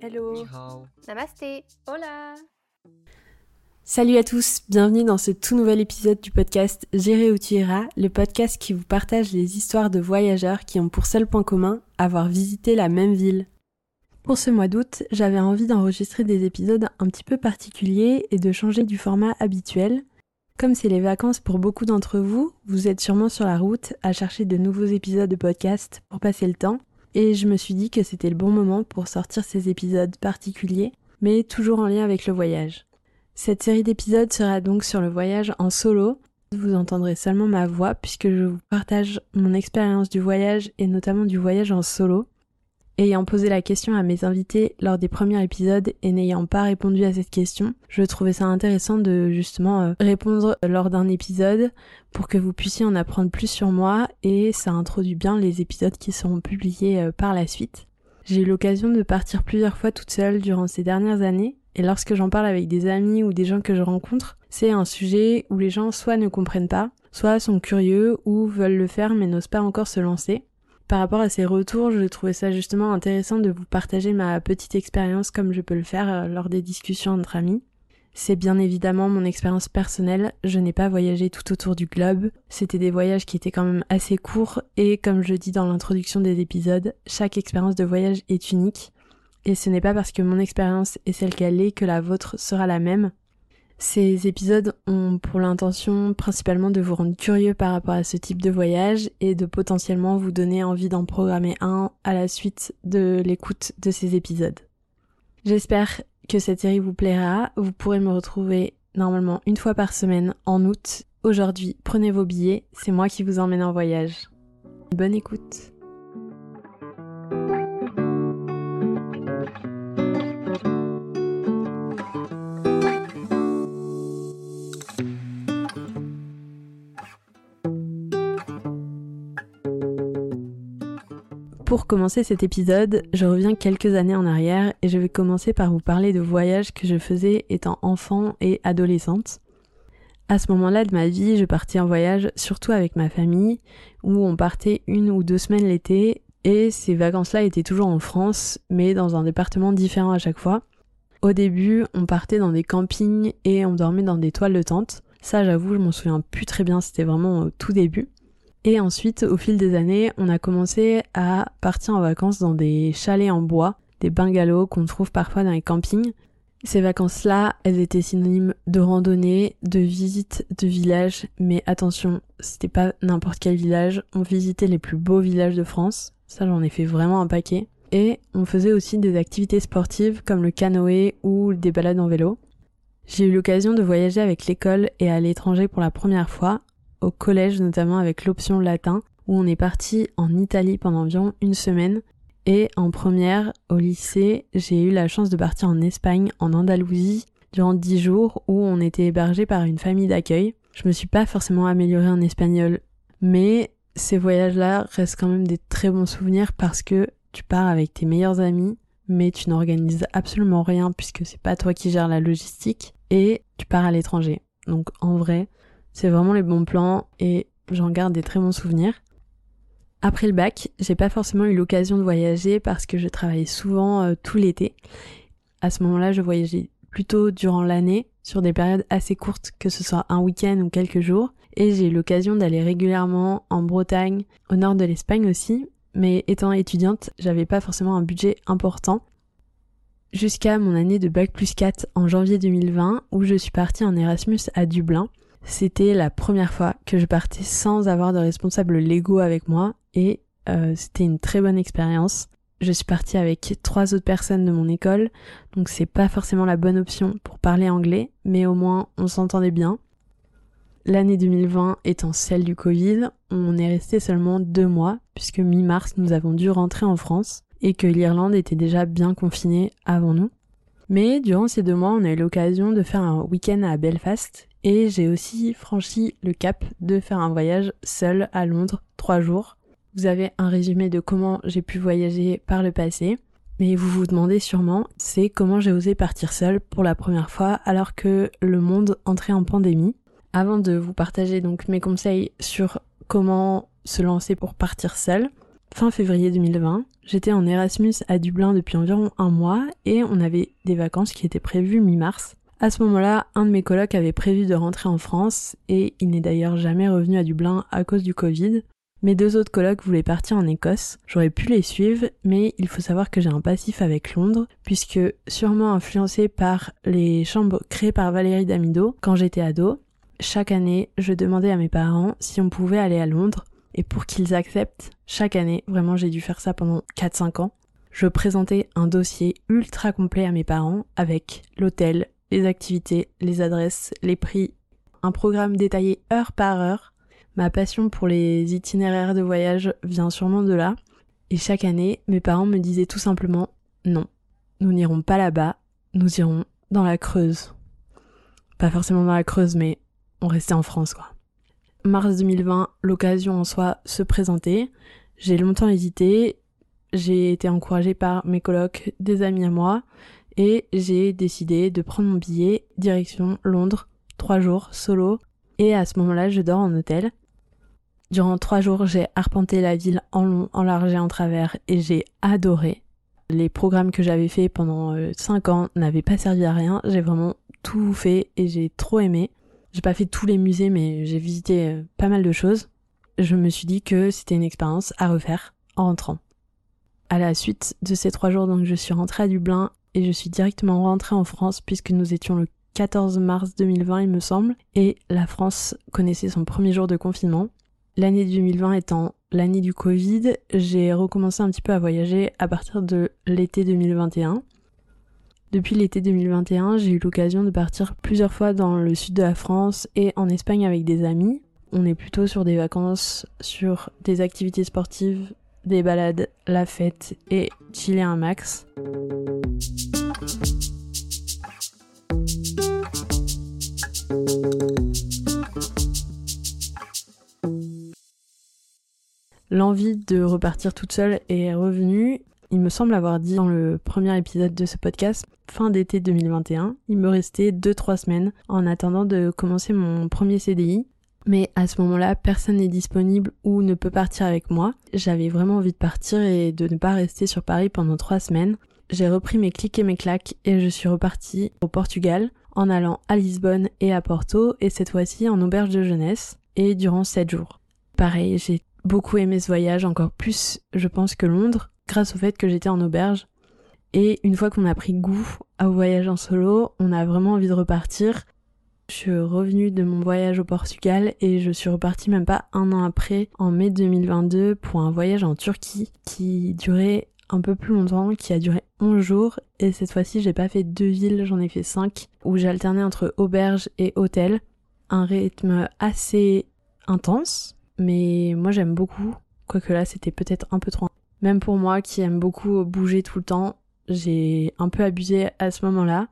Hello. Namasté. Hola. Salut à tous, bienvenue dans ce tout nouvel épisode du podcast Gérer où tu iras, le podcast qui vous partage les histoires de voyageurs qui ont pour seul point commun avoir visité la même ville. Pour ce mois d'août, j'avais envie d'enregistrer des épisodes un petit peu particuliers et de changer du format habituel. Comme c'est les vacances pour beaucoup d'entre vous, vous êtes sûrement sur la route à chercher de nouveaux épisodes de podcast pour passer le temps, et je me suis dit que c'était le bon moment pour sortir ces épisodes particuliers, mais toujours en lien avec le voyage. Cette série d'épisodes sera donc sur le voyage en solo. Vous entendrez seulement ma voix puisque je vous partage mon expérience du voyage et notamment du voyage en solo. Ayant posé la question à mes invités lors des premiers épisodes et n'ayant pas répondu à cette question, je trouvais ça intéressant de justement euh, répondre lors d'un épisode pour que vous puissiez en apprendre plus sur moi et ça introduit bien les épisodes qui seront publiés euh, par la suite. J'ai eu l'occasion de partir plusieurs fois toute seule durant ces dernières années et lorsque j'en parle avec des amis ou des gens que je rencontre, c'est un sujet où les gens soit ne comprennent pas, soit sont curieux ou veulent le faire mais n'osent pas encore se lancer. Par rapport à ces retours, je trouvais ça justement intéressant de vous partager ma petite expérience comme je peux le faire euh, lors des discussions entre amis. C'est bien évidemment mon expérience personnelle, je n'ai pas voyagé tout autour du globe, c'était des voyages qui étaient quand même assez courts et comme je dis dans l'introduction des épisodes, chaque expérience de voyage est unique. Et ce n'est pas parce que mon expérience est celle qu'elle est que la vôtre sera la même, ces épisodes ont pour l'intention principalement de vous rendre curieux par rapport à ce type de voyage et de potentiellement vous donner envie d'en programmer un à la suite de l'écoute de ces épisodes. J'espère que cette série vous plaira. Vous pourrez me retrouver normalement une fois par semaine en août. Aujourd'hui, prenez vos billets, c'est moi qui vous emmène en voyage. Bonne écoute. Pour commencer cet épisode, je reviens quelques années en arrière et je vais commencer par vous parler de voyages que je faisais étant enfant et adolescente. À ce moment-là de ma vie, je partais en voyage surtout avec ma famille, où on partait une ou deux semaines l'été, et ces vacances-là étaient toujours en France, mais dans un département différent à chaque fois. Au début, on partait dans des campings et on dormait dans des toiles de tente. Ça, j'avoue, je m'en souviens plus très bien, c'était vraiment au tout début. Et ensuite, au fil des années, on a commencé à partir en vacances dans des chalets en bois, des bungalows qu'on trouve parfois dans les campings. Ces vacances-là, elles étaient synonymes de randonnée, de visite de village, mais attention, c'était pas n'importe quel village, on visitait les plus beaux villages de France, ça j'en ai fait vraiment un paquet, et on faisait aussi des activités sportives comme le canoë ou des balades en vélo. J'ai eu l'occasion de voyager avec l'école et à l'étranger pour la première fois, au collège notamment avec l'option latin où on est parti en Italie pendant environ une semaine et en première au lycée j'ai eu la chance de partir en Espagne en Andalousie durant dix jours où on était hébergé par une famille d'accueil. Je me suis pas forcément améliorée en espagnol mais ces voyages-là restent quand même des très bons souvenirs parce que tu pars avec tes meilleurs amis mais tu n'organises absolument rien puisque c'est pas toi qui gères la logistique et tu pars à l'étranger. Donc en vrai, c'est vraiment les bons plans et j'en garde des très bons souvenirs. Après le bac, j'ai pas forcément eu l'occasion de voyager parce que je travaillais souvent euh, tout l'été. À ce moment-là, je voyageais plutôt durant l'année, sur des périodes assez courtes, que ce soit un week-end ou quelques jours. Et j'ai eu l'occasion d'aller régulièrement en Bretagne, au nord de l'Espagne aussi. Mais étant étudiante, j'avais pas forcément un budget important. Jusqu'à mon année de bac plus 4 en janvier 2020, où je suis partie en Erasmus à Dublin. C'était la première fois que je partais sans avoir de responsable légaux avec moi et euh, c'était une très bonne expérience. Je suis partie avec trois autres personnes de mon école, donc c'est pas forcément la bonne option pour parler anglais, mais au moins on s'entendait bien. L'année 2020 étant celle du Covid, on est resté seulement deux mois, puisque mi-mars nous avons dû rentrer en France et que l'Irlande était déjà bien confinée avant nous. Mais durant ces deux mois, on a eu l'occasion de faire un week-end à Belfast et j'ai aussi franchi le cap de faire un voyage seul à Londres, trois jours. Vous avez un résumé de comment j'ai pu voyager par le passé. Mais vous vous demandez sûrement, c'est comment j'ai osé partir seule pour la première fois alors que le monde entrait en pandémie. Avant de vous partager donc mes conseils sur comment se lancer pour partir seul, fin février 2020. J'étais en Erasmus à Dublin depuis environ un mois et on avait des vacances qui étaient prévues mi-mars. À ce moment-là, un de mes colocs avait prévu de rentrer en France et il n'est d'ailleurs jamais revenu à Dublin à cause du Covid. Mes deux autres colocs voulaient partir en Écosse. J'aurais pu les suivre, mais il faut savoir que j'ai un passif avec Londres, puisque sûrement influencé par les chambres créées par Valérie Damido quand j'étais ado, chaque année, je demandais à mes parents si on pouvait aller à Londres, et pour qu'ils acceptent, chaque année, vraiment j'ai dû faire ça pendant 4-5 ans, je présentais un dossier ultra complet à mes parents avec l'hôtel, les activités, les adresses, les prix, un programme détaillé heure par heure. Ma passion pour les itinéraires de voyage vient sûrement de là. Et chaque année, mes parents me disaient tout simplement non, nous n'irons pas là-bas, nous irons dans la Creuse. Pas forcément dans la Creuse, mais on restait en France, quoi. Mars 2020, l'occasion en soi se présentait. J'ai longtemps hésité. J'ai été encouragée par mes colocs, des amis à moi et j'ai décidé de prendre mon billet direction Londres, trois jours solo, et à ce moment-là je dors en hôtel. Durant trois jours j'ai arpenté la ville en long, en large et en travers et j'ai adoré. Les programmes que j'avais fait pendant euh, cinq ans n'avaient pas servi à rien, j'ai vraiment tout fait et j'ai trop aimé. J'ai pas fait tous les musées mais j'ai visité euh, pas mal de choses. Je me suis dit que c'était une expérience à refaire en rentrant. À la suite de ces trois jours, donc je suis rentrée à Dublin et je suis directement rentrée en France puisque nous étions le 14 mars 2020 il me semble et la France connaissait son premier jour de confinement. L'année 2020 étant l'année du Covid, j'ai recommencé un petit peu à voyager à partir de l'été 2021. Depuis l'été 2021, j'ai eu l'occasion de partir plusieurs fois dans le sud de la France et en Espagne avec des amis. On est plutôt sur des vacances, sur des activités sportives, des balades, la fête et chiller un max. L'envie de repartir toute seule est revenue. Il me semble avoir dit dans le premier épisode de ce podcast, fin d'été 2021, il me restait 2-3 semaines en attendant de commencer mon premier CDI mais à ce moment-là, personne n'est disponible ou ne peut partir avec moi. J'avais vraiment envie de partir et de ne pas rester sur Paris pendant trois semaines. J'ai repris mes clics et mes claques et je suis repartie au Portugal en allant à Lisbonne et à Porto et cette fois-ci en auberge de jeunesse et durant sept jours. Pareil, j'ai beaucoup aimé ce voyage, encore plus je pense que Londres, grâce au fait que j'étais en auberge. Et une fois qu'on a pris goût au voyage en solo, on a vraiment envie de repartir je suis revenue de mon voyage au Portugal et je suis repartie même pas un an après, en mai 2022, pour un voyage en Turquie qui durait un peu plus longtemps, qui a duré 11 jours. Et cette fois-ci, j'ai pas fait deux villes, j'en ai fait cinq, où j'alternais entre auberge et hôtel. Un rythme assez intense, mais moi j'aime beaucoup. Quoique là, c'était peut-être un peu trop. Même pour moi qui aime beaucoup bouger tout le temps, j'ai un peu abusé à ce moment-là.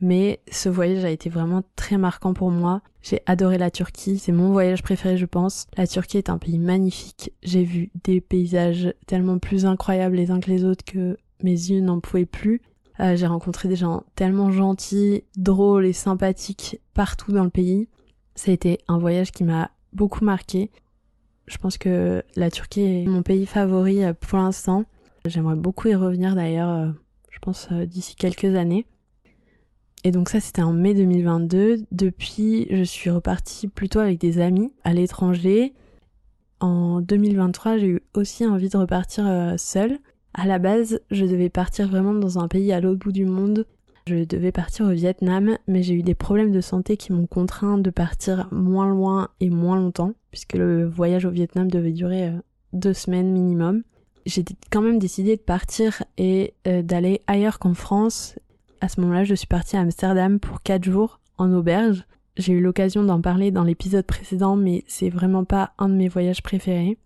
Mais ce voyage a été vraiment très marquant pour moi. J'ai adoré la Turquie, c'est mon voyage préféré je pense. La Turquie est un pays magnifique. J'ai vu des paysages tellement plus incroyables les uns que les autres que mes yeux n'en pouvaient plus. Euh, j'ai rencontré des gens tellement gentils, drôles et sympathiques partout dans le pays. Ça a été un voyage qui m'a beaucoup marqué. Je pense que la Turquie est mon pays favori euh, pour l'instant. J'aimerais beaucoup y revenir d'ailleurs, euh, je pense d'ici quelques années. Et donc ça, c'était en mai 2022. Depuis, je suis repartie plutôt avec des amis à l'étranger. En 2023, j'ai eu aussi envie de repartir euh, seule. À la base, je devais partir vraiment dans un pays à l'autre bout du monde. Je devais partir au Vietnam, mais j'ai eu des problèmes de santé qui m'ont contraint de partir moins loin et moins longtemps, puisque le voyage au Vietnam devait durer euh, deux semaines minimum. J'ai quand même décidé de partir et euh, d'aller ailleurs qu'en France à ce moment-là, je suis partie à Amsterdam pour 4 jours en auberge. J'ai eu l'occasion d'en parler dans l'épisode précédent, mais c'est vraiment pas un de mes voyages préférés.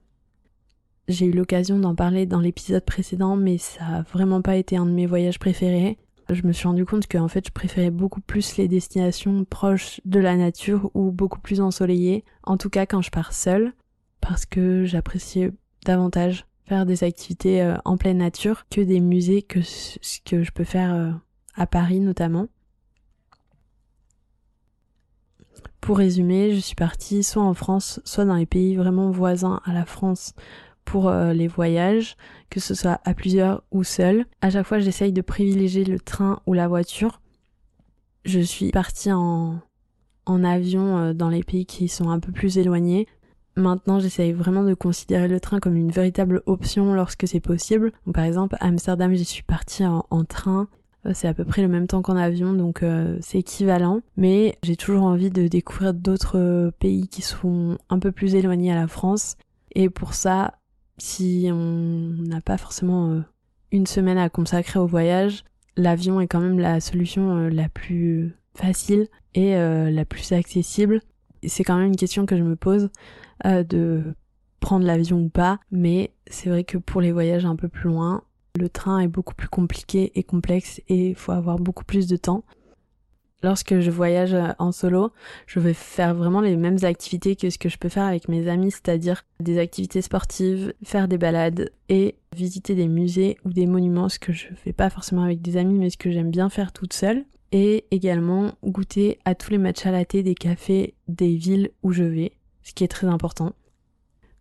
J'ai eu l'occasion d'en parler dans l'épisode précédent, mais ça a vraiment pas été un de mes voyages préférés. Je me suis rendu compte que en fait, je préférais beaucoup plus les destinations proches de la nature ou beaucoup plus ensoleillées, en tout cas quand je pars seule, parce que j'appréciais davantage faire des activités euh, en pleine nature que des musées que ce que je peux faire euh, à Paris notamment. Pour résumer, je suis partie soit en France, soit dans les pays vraiment voisins à la France pour euh, les voyages, que ce soit à plusieurs ou seul. À chaque fois, j'essaye de privilégier le train ou la voiture. Je suis partie en, en avion euh, dans les pays qui sont un peu plus éloignés. Maintenant, j'essaye vraiment de considérer le train comme une véritable option lorsque c'est possible. par exemple, à Amsterdam, j'y suis partie en train c'est à peu près le même temps qu'en avion, donc euh, c'est équivalent. Mais j'ai toujours envie de découvrir d'autres euh, pays qui sont un peu plus éloignés à la France. Et pour ça, si on n'a pas forcément une semaine à consacrer au voyage, l'avion est quand même la solution la plus facile et la plus accessible. C'est quand même une question que je me pose de prendre l'avion ou pas, mais c'est vrai que pour les voyages un peu plus loin, le train est beaucoup plus compliqué et complexe et il faut avoir beaucoup plus de temps. Lorsque je voyage en solo, je vais faire vraiment les mêmes activités que ce que je peux faire avec mes amis, c'est-à-dire des activités sportives, faire des balades et visiter des musées ou des monuments, ce que je fais pas forcément avec des amis, mais ce que j'aime bien faire toute seule. Et également goûter à tous les matchs à thé des cafés des villes où je vais, ce qui est très important.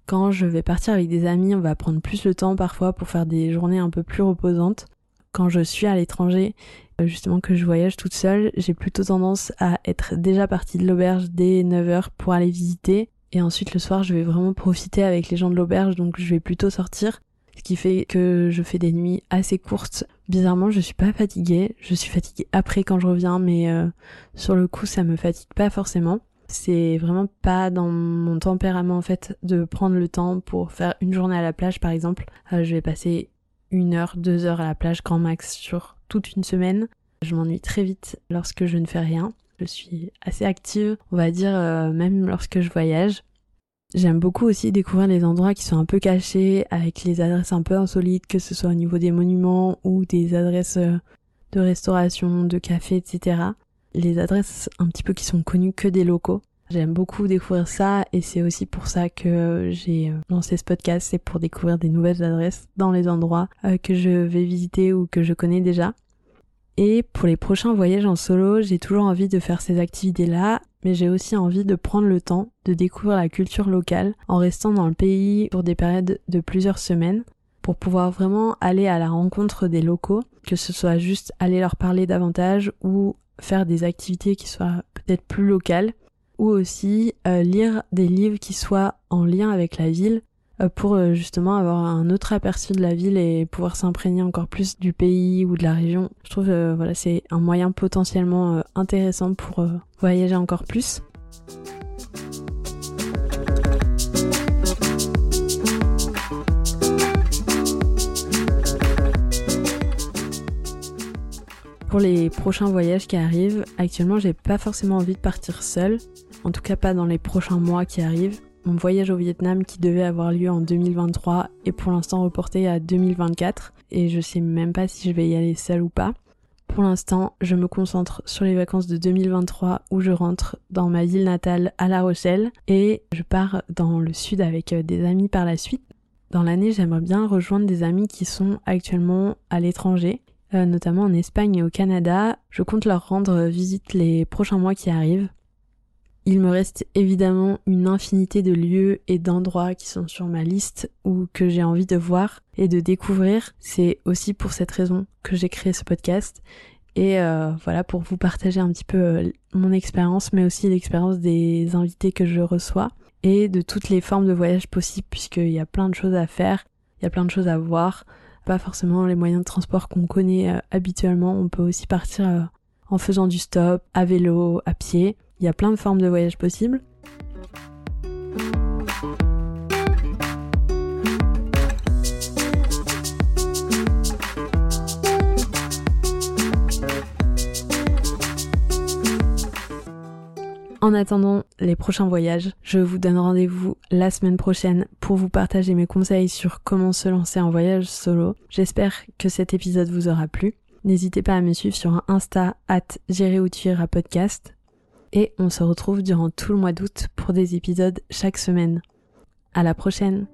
Quand je vais partir avec des amis, on va prendre plus le temps parfois pour faire des journées un peu plus reposantes. Quand je suis à l'étranger, euh, justement que je voyage toute seule, j'ai plutôt tendance à être déjà partie de l'auberge dès 9h pour aller visiter. Et ensuite le soir, je vais vraiment profiter avec les gens de l'auberge, donc je vais plutôt sortir. Ce qui fait que je fais des nuits assez courtes. Bizarrement, je suis pas fatiguée. Je suis fatiguée après quand je reviens, mais euh, sur le coup, ça me fatigue pas forcément. C'est vraiment pas dans mon tempérament en fait de prendre le temps pour faire une journée à la plage par exemple. Euh, je vais passer une heure, deux heures à la plage grand max sur toute une semaine. Je m'ennuie très vite lorsque je ne fais rien. Je suis assez active, on va dire, euh, même lorsque je voyage. J'aime beaucoup aussi découvrir les endroits qui sont un peu cachés, avec les adresses un peu insolites, que ce soit au niveau des monuments ou des adresses euh, de restauration, de café, etc les adresses un petit peu qui sont connues que des locaux. J'aime beaucoup découvrir ça et c'est aussi pour ça que j'ai euh, lancé ce podcast, c'est pour découvrir des nouvelles adresses dans les endroits euh, que je vais visiter ou que je connais déjà. Et pour les prochains voyages en solo, j'ai toujours envie de faire ces activités-là, mais j'ai aussi envie de prendre le temps de découvrir la culture locale en restant dans le pays pour des périodes de plusieurs semaines pour pouvoir vraiment aller à la rencontre des locaux, que ce soit juste aller leur parler davantage ou faire des activités qui soient peut-être plus locales ou aussi euh, lire des livres qui soient en lien avec la ville euh, pour euh, justement avoir un autre aperçu de la ville et pouvoir s'imprégner encore plus du pays ou de la région. Je trouve voilà c'est un moyen potentiellement intéressant pour voyager encore plus. Pour les prochains voyages qui arrivent, actuellement j'ai pas forcément envie de partir seule, en tout cas pas dans les prochains mois qui arrivent. Mon voyage au Vietnam qui devait avoir lieu en 2023 est pour l'instant reporté à 2024 et je sais même pas si je vais y aller seule ou pas. Pour l'instant, je me concentre sur les vacances de 2023 où je rentre dans ma ville natale à La Rochelle et je pars dans le sud avec euh, des amis par la suite. Dans l'année, j'aimerais bien rejoindre des amis qui sont actuellement à l'étranger notamment en Espagne et au Canada. Je compte leur rendre visite les prochains mois qui arrivent. Il me reste évidemment une infinité de lieux et d'endroits qui sont sur ma liste ou que j'ai envie de voir et de découvrir. C'est aussi pour cette raison que j'ai créé ce podcast. Et euh, voilà, pour vous partager un petit peu euh, mon expérience, mais aussi l'expérience des invités que je reçois et de toutes les formes de voyage possibles, puisqu'il y a plein de choses à faire, il y a plein de choses à voir pas forcément les moyens de transport qu'on connaît euh, habituellement. On peut aussi partir euh, en faisant du stop, à vélo, à pied. Il y a plein de formes de voyage possibles. En attendant les prochains voyages, je vous donne rendez-vous la semaine prochaine pour vous partager mes conseils sur comment se lancer en voyage solo. J'espère que cet épisode vous aura plu. N'hésitez pas à me suivre sur Insta at podcast. Et on se retrouve durant tout le mois d'août pour des épisodes chaque semaine. À la prochaine!